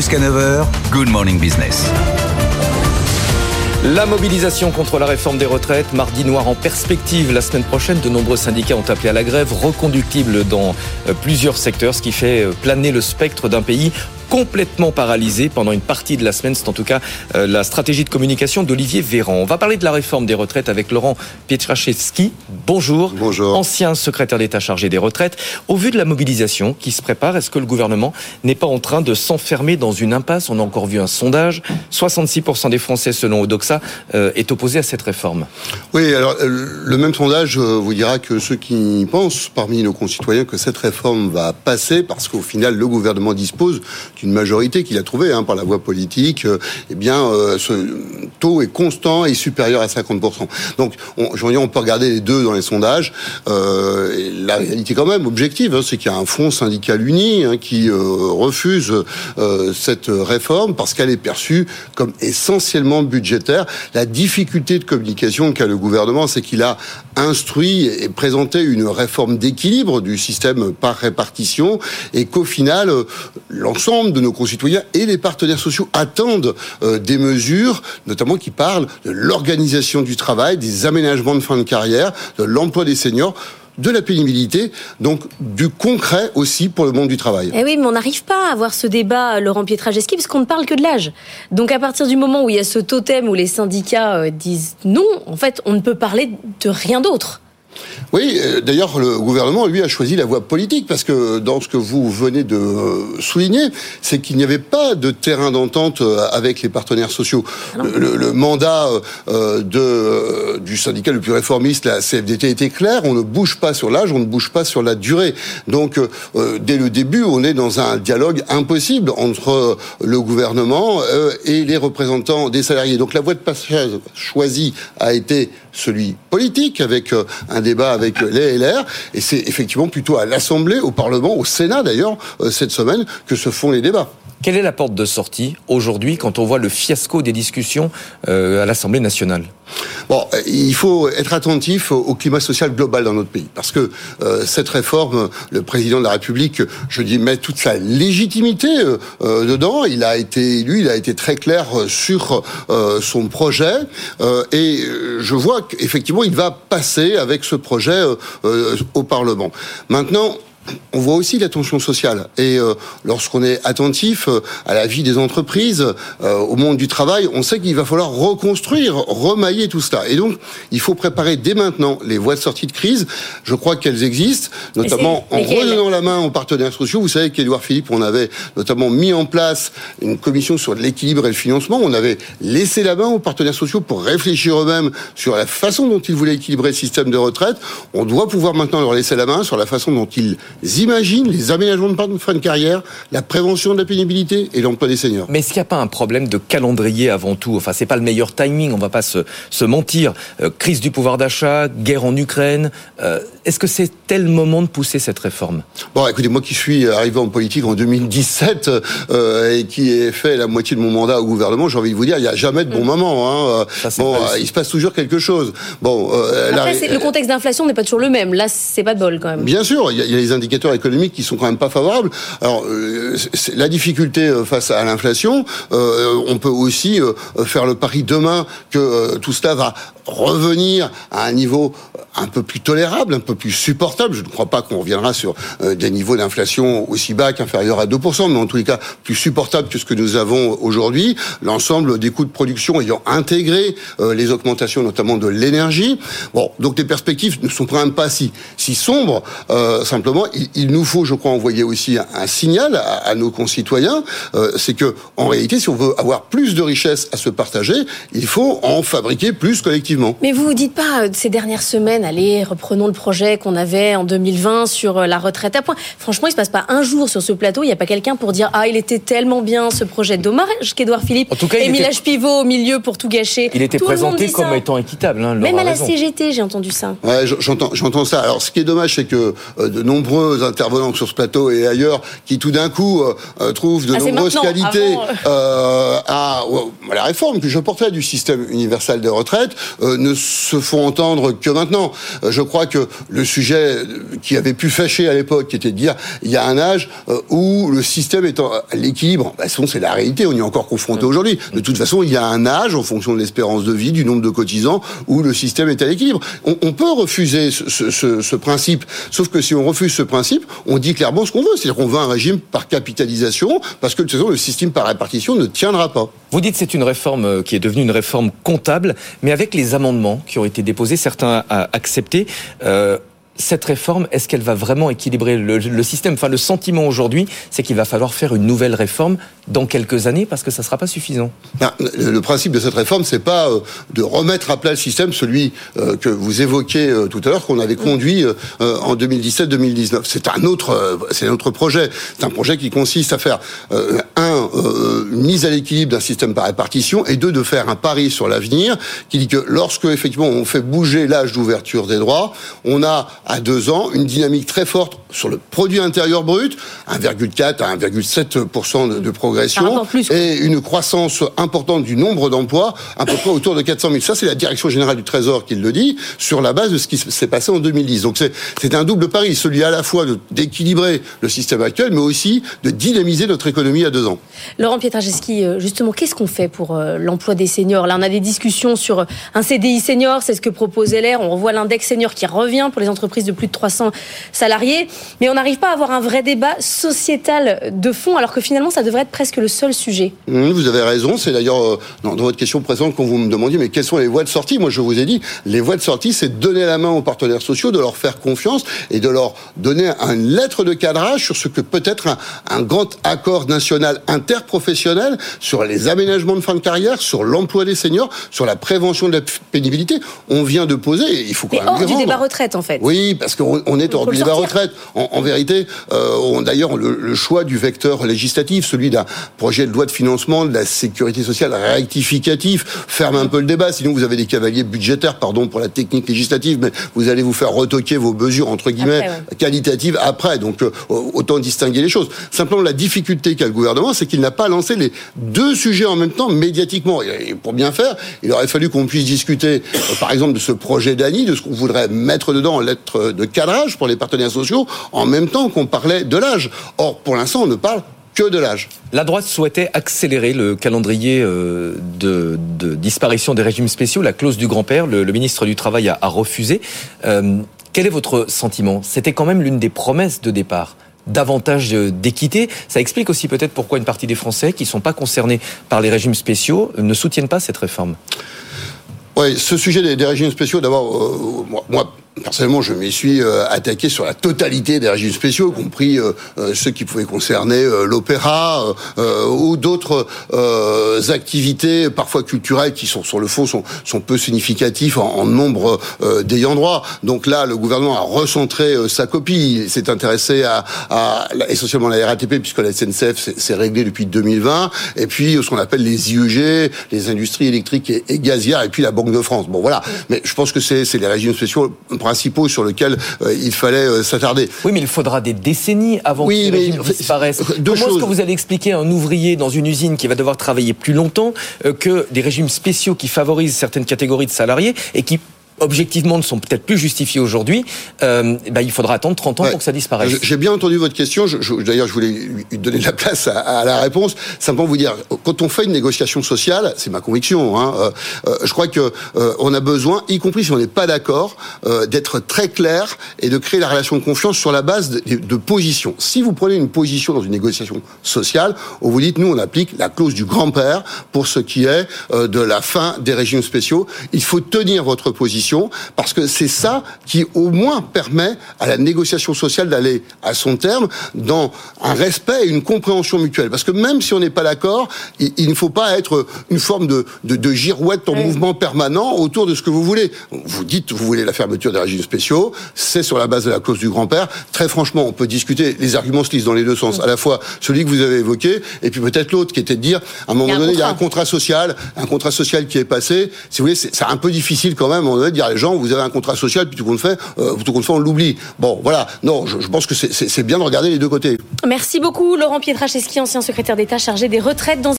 Jusqu'à 9h, Good Morning Business. La mobilisation contre la réforme des retraites, mardi noir en perspective la semaine prochaine. De nombreux syndicats ont appelé à la grève, reconductible dans euh, plusieurs secteurs, ce qui fait euh, planer le spectre d'un pays complètement paralysé pendant une partie de la semaine. C'est en tout cas euh, la stratégie de communication d'Olivier Véran. On va parler de la réforme des retraites avec Laurent Pietraszewski. Bonjour. Bonjour. Ancien secrétaire d'État chargé des retraites. Au vu de la mobilisation qui se prépare, est-ce que le gouvernement n'est pas en train de s'enfermer dans une impasse? On a encore vu un sondage. 66% des Français, selon Odoxa, euh, est opposé à cette réforme. Oui, alors euh, le même sondage vous dira que ceux qui pensent parmi nos concitoyens que cette réforme va passer parce qu'au final le gouvernement dispose une majorité qu'il a trouvée hein, par la voie politique, euh, eh bien, euh, ce taux est constant et supérieur à 50%. Donc, on, on peut regarder les deux dans les sondages. Euh, la réalité, quand même, objective, hein, c'est qu'il y a un front syndical uni hein, qui refuse cette réforme parce qu'elle est perçue comme essentiellement budgétaire. La difficulté de communication qu'a le gouvernement, c'est qu'il a instruit et présenté une réforme d'équilibre du système par répartition et qu'au final, l'ensemble de nos concitoyens et les partenaires sociaux attendent euh, des mesures, notamment qui parlent de l'organisation du travail, des aménagements de fin de carrière, de l'emploi des seniors de la pénibilité, donc du concret aussi pour le monde du travail. Eh oui, mais on n'arrive pas à avoir ce débat, Laurent Pietraszewski, parce qu'on ne parle que de l'âge. Donc à partir du moment où il y a ce totem où les syndicats euh, disent non, en fait, on ne peut parler de rien d'autre. Oui, euh, d'ailleurs, le gouvernement, lui, a choisi la voie politique, parce que dans ce que vous venez de euh, souligner, c'est qu'il n'y avait pas de terrain d'entente euh, avec les partenaires sociaux. Le, mandat de, du syndicat le plus réformiste, la CFDT, était clair, on ne bouge pas sur l'âge, on ne bouge pas sur la durée. Donc, dès le début, on est dans un dialogue impossible entre le gouvernement et les représentants des salariés. Donc, la voie de passage choisie a été celui politique, avec un débat avec les LR, et c'est effectivement plutôt à l'Assemblée, au Parlement, au Sénat d'ailleurs, euh, cette semaine, que se font les débats. Quelle est la porte de sortie aujourd'hui quand on voit le fiasco des discussions euh, à l'Assemblée nationale? Bon, euh, il faut être attentif au climat social global dans notre pays, parce que cette réforme, le président de la République, je dis, met toute sa légitimité dedans. Il a été élu, il a été très clair sur son projet, et je vois qu'effectivement, il va passer avec ce projet au Parlement. Maintenant, on voit aussi la tension sociale. Et euh, lorsqu'on est attentif euh, à la vie des entreprises, euh, au monde du travail, on sait qu'il va falloir reconstruire, remailler tout cela. Et donc, il faut préparer dès maintenant les voies de sortie de crise. Je crois qu'elles existent, notamment en redonnant la main aux partenaires sociaux. Vous savez qu'Edouard Philippe, on avait notamment mis en place une commission sur l'équilibre et le financement. On avait laissé la main aux partenaires sociaux pour réfléchir eux-mêmes sur la façon dont ils voulaient équilibrer le système de retraite. On doit pouvoir maintenant leur laisser la main sur la façon dont ils imaginent les aménagements de fin de carrière, la prévention de la pénibilité et l'emploi des seniors. Mais est-ce qu'il n'y a pas un problème de calendrier avant tout? Enfin, c'est pas le meilleur timing, on va pas se, se mentir. Euh, crise du pouvoir d'achat, guerre en Ukraine. Euh, est-ce que c'est tel moment de pousser cette réforme Bon, écoutez, moi qui suis arrivé en politique en 2017 euh, et qui ai fait la moitié de mon mandat au gouvernement, j'ai envie de vous dire, il n'y a jamais de bon mm. moment. Hein. bon, il se passe toujours quelque chose. Bon, Après, le contexte d'inflation n'est pas toujours le même. Là, c'est pas de bol quand même. Bien sûr, il y, a les indicateurs économiques qui sont quand même pas favorables. Alors, euh, la difficulté euh, face à l'inflation, euh, on peut aussi faire le pari demain que tout cela va revenir à un niveau un peu plus tolérable, un peu plus supportable. Je ne crois pas qu'on reviendra sur des niveaux d'inflation aussi bas qu'inférieurs à 2%, mais en tous les cas plus supportable que ce que nous avons aujourd'hui. L'ensemble des coûts de production ayant intégré les augmentations, notamment de l'énergie. Bon, donc les perspectives ne sont quand même pas si, si sombres. simplement, il, nous faut, je crois, envoyer aussi un, signal à, nos concitoyens. C'est que, en réalité, si on veut avoir plus de richesses à se partager, il faut en fabriquer plus collectivement. Mais vous vous dites pas euh, ces dernières semaines, allez, reprenons le projet qu'on avait en 2020 sur euh, la retraite à point. Franchement, il se passe pas un jour sur ce plateau, il n'y a pas quelqu'un pour dire ah il était tellement bien ce projet. Dommage qu'Edouard Philippe pivot au milieu pour tout gâcher. Il était présenté comme étant équitable. Hein, Même à la CGT, j'ai entendu ça. Ouais, j'entends, j'entends ça. Alors, ce qui est dommage, c'est que euh, de nombreux intervenants sur ce plateau et ailleurs, qui tout d'un coup trouvent de ah, nombreuses qualités à, la réforme que je portais du système universel de retraite, ne se font entendre que maintenant. je crois que le sujet qui avait pu fâcher à l'époque, qui était de dire il y a un âge où le système est à l'équilibre, bah, c'est la réalité, on y est encore confronté aujourd'hui. De toute façon, il y a un âge en fonction de l'espérance de vie, du nombre de cotisants, où le système est à l'équilibre. On, peut refuser ce, principe, sauf que si on refuse ce principe, on dit clairement ce qu'on veut, c'est-à-dire qu'on veut un régime par capitalisation, parce que de toute façon, le système par répartition ne tiendra pas. Vous dites que c'est une réforme euh, qui est devenue une réforme comptable, mais avec les amendements qui ont été déposés, certains acceptés, euh, cette réforme, est-ce qu'elle va vraiment équilibrer le, système? Enfin, le sentiment aujourd'hui, c'est qu'il va falloir faire une nouvelle réforme dans quelques années parce que ça ne sera pas suffisant. Ben, le principe de cette réforme, c'est pas euh, de remettre à plat le système, celui euh, que vous évoquez euh, tout à l'heure, qu'on avait conduit en 2017-2019. C'est un autre, c'est un autre projet. C'est un projet qui consiste à faire un une mise à l'équilibre d'un système par répartition et deux de faire un pari sur l'avenir qui dit que lorsque effectivement on fait bouger l'âge d'ouverture des droits, on a à deux ans une dynamique très forte sur le produit intérieur brut, 1,4 à 1,7% de, progression, et une croissance importante du nombre d'emplois, à peu près autour de 400 000. Ça, c'est la direction générale du Trésor qui le dit, sur la base de ce qui s'est passé en 2010. Donc c'est un double pari, celui à la fois d'équilibrer le système actuel, mais aussi de dynamiser notre économie à deux ans. Laurent Pietraszewski, euh, justement, qu'est-ce qu'on fait pour euh, l'emploi des seniors? Là, on a des discussions sur un CDI senior, c'est ce que propose LR, on revoit l'index senior qui revient pour les entreprises de plus de 300 salariés mais on n'arrive pas à avoir un vrai débat sociétal de fond, alors que finalement, ça devrait être presque le seul sujet. Mmh, vous avez raison. C'est d'ailleurs euh, dans, votre question présente quand vous me demandiez, mais quelles sont les voies de sortie Moi, je vous ai dit, les voies de sortie, c'est de donner la main aux partenaires sociaux, de leur faire confiance et de leur donner une lettre de cadrage sur ce que peut être un, un grand accord national interprofessionnel sur les aménagements de fin de carrière, sur l'emploi des seniors, sur la prévention de la pénibilité. On vient de poser, il faut quand même hors du débat retraite, en fait. Oui, parce qu'on est hors du débat retraite. En, vérité, euh, on d'ailleurs le, choix du vecteur législatif, celui d'un projet de loi de financement de la sécurité sociale rectificatif, ferme un peu le débat. Sinon, vous avez des cavaliers budgétaires, pardon pour la technique législative, mais vous allez vous faire retoquer vos mesures entre guillemets qualitatives après. Donc, euh, autant distinguer les choses. Simplement, la difficulté qu'a le gouvernement, c'est qu'il n'a pas lancé les deux sujets en même temps médiatiquement. Et pour bien faire, il aurait fallu qu'on puisse discuter, euh, par exemple, de ce projet d'ANI, de ce qu'on voudrait mettre dedans en lettre de cadrage pour les partenaires sociaux, en même temps qu'on parlait de l'âge. Or, pour l'instant, on ne parle que de l'âge. La droite souhaitait accélérer le calendrier euh, de, disparition des régimes spéciaux, la clause du grand-père. Le, ministre du Travail a, refusé. Euh, quel est votre sentiment? C'était quand même l'une des promesses de départ davantage d'équité. Ça explique aussi peut-être pourquoi une partie des Français qui ne sont pas concernés par les régimes spéciaux ne soutiennent pas cette réforme. Oui, ce sujet des, régimes spéciaux, d'abord, euh, moi, Personnellement, je m'y suis euh, attaqué sur la totalité des régimes spéciaux, y compris euh, euh, ceux qui pouvaient concerner l'opéra ou d'autres activités, parfois culturelles, qui sont sur le fond sont, peu significatifs en, nombre d'ayants droit. Donc là, le gouvernement a recentré sa copie. Il s'est intéressé à, à, essentiellement la RATP, puisque la SNCF s'est réglée depuis 2020, et puis ce qu'on appelle les IEG, les industries électriques et, et, gazières, et puis la Banque de France. Bon, voilà. Mais je pense que c'est les régimes spéciaux principaux sur lesquels euh, il fallait euh, s'attarder. Oui, mais il faudra des décennies avant que les régimes disparaissent. Comment est-ce que vous allez expliquer à un ouvrier dans une usine qui va devoir travailler plus longtemps euh, que des régimes spéciaux qui favorisent certaines catégories de salariés et qui objectivement ne sont peut-être plus justifiés aujourd'hui, euh, bah, il faudra attendre 30 ans pour que ça disparaisse. J'ai bien entendu votre question. D'ailleurs, je voulais donner de la place à, la réponse. Simplement vous dire, quand on fait une négociation sociale, c'est ma conviction. Hein, euh, euh, je crois que euh, on a besoin, y compris si on n'est pas d'accord, d'être très clair et de créer la relation de confiance sur la base de, de positions. Si vous prenez une position dans une négociation sociale, où vous dites nous on applique la clause du grand-père pour ce qui est de la fin des régimes spéciaux, il faut tenir votre position parce que c'est ça qui au moins permet à la négociation sociale d'aller à son terme dans un respect et une compréhension mutuelle. Parce que même si on n'est pas d'accord, il, ne faut pas être une forme de, de, girouette en mouvement permanent autour de ce que vous voulez. Vous dites, vous voulez la fermeture des régimes spéciaux, c'est sur la base de la clause du grand-père. Très franchement, on peut discuter, les arguments se lisent dans les deux sens. À la fois celui que vous avez évoqué, et puis peut-être l'autre qui était de dire, à un moment donné, il y a un contrat social, un contrat social qui est passé. Si vous voulez, c'est un peu difficile quand même, un moment les gens, vous avez un contrat social, puis tout compte fait, euh, tout compte fait, on l'oublie. Bon, voilà. Non, je, pense que c'est bien de regarder les deux côtés. Merci beaucoup, Laurent Pietraszewski, ancien secrétaire d'État chargé des retraites dans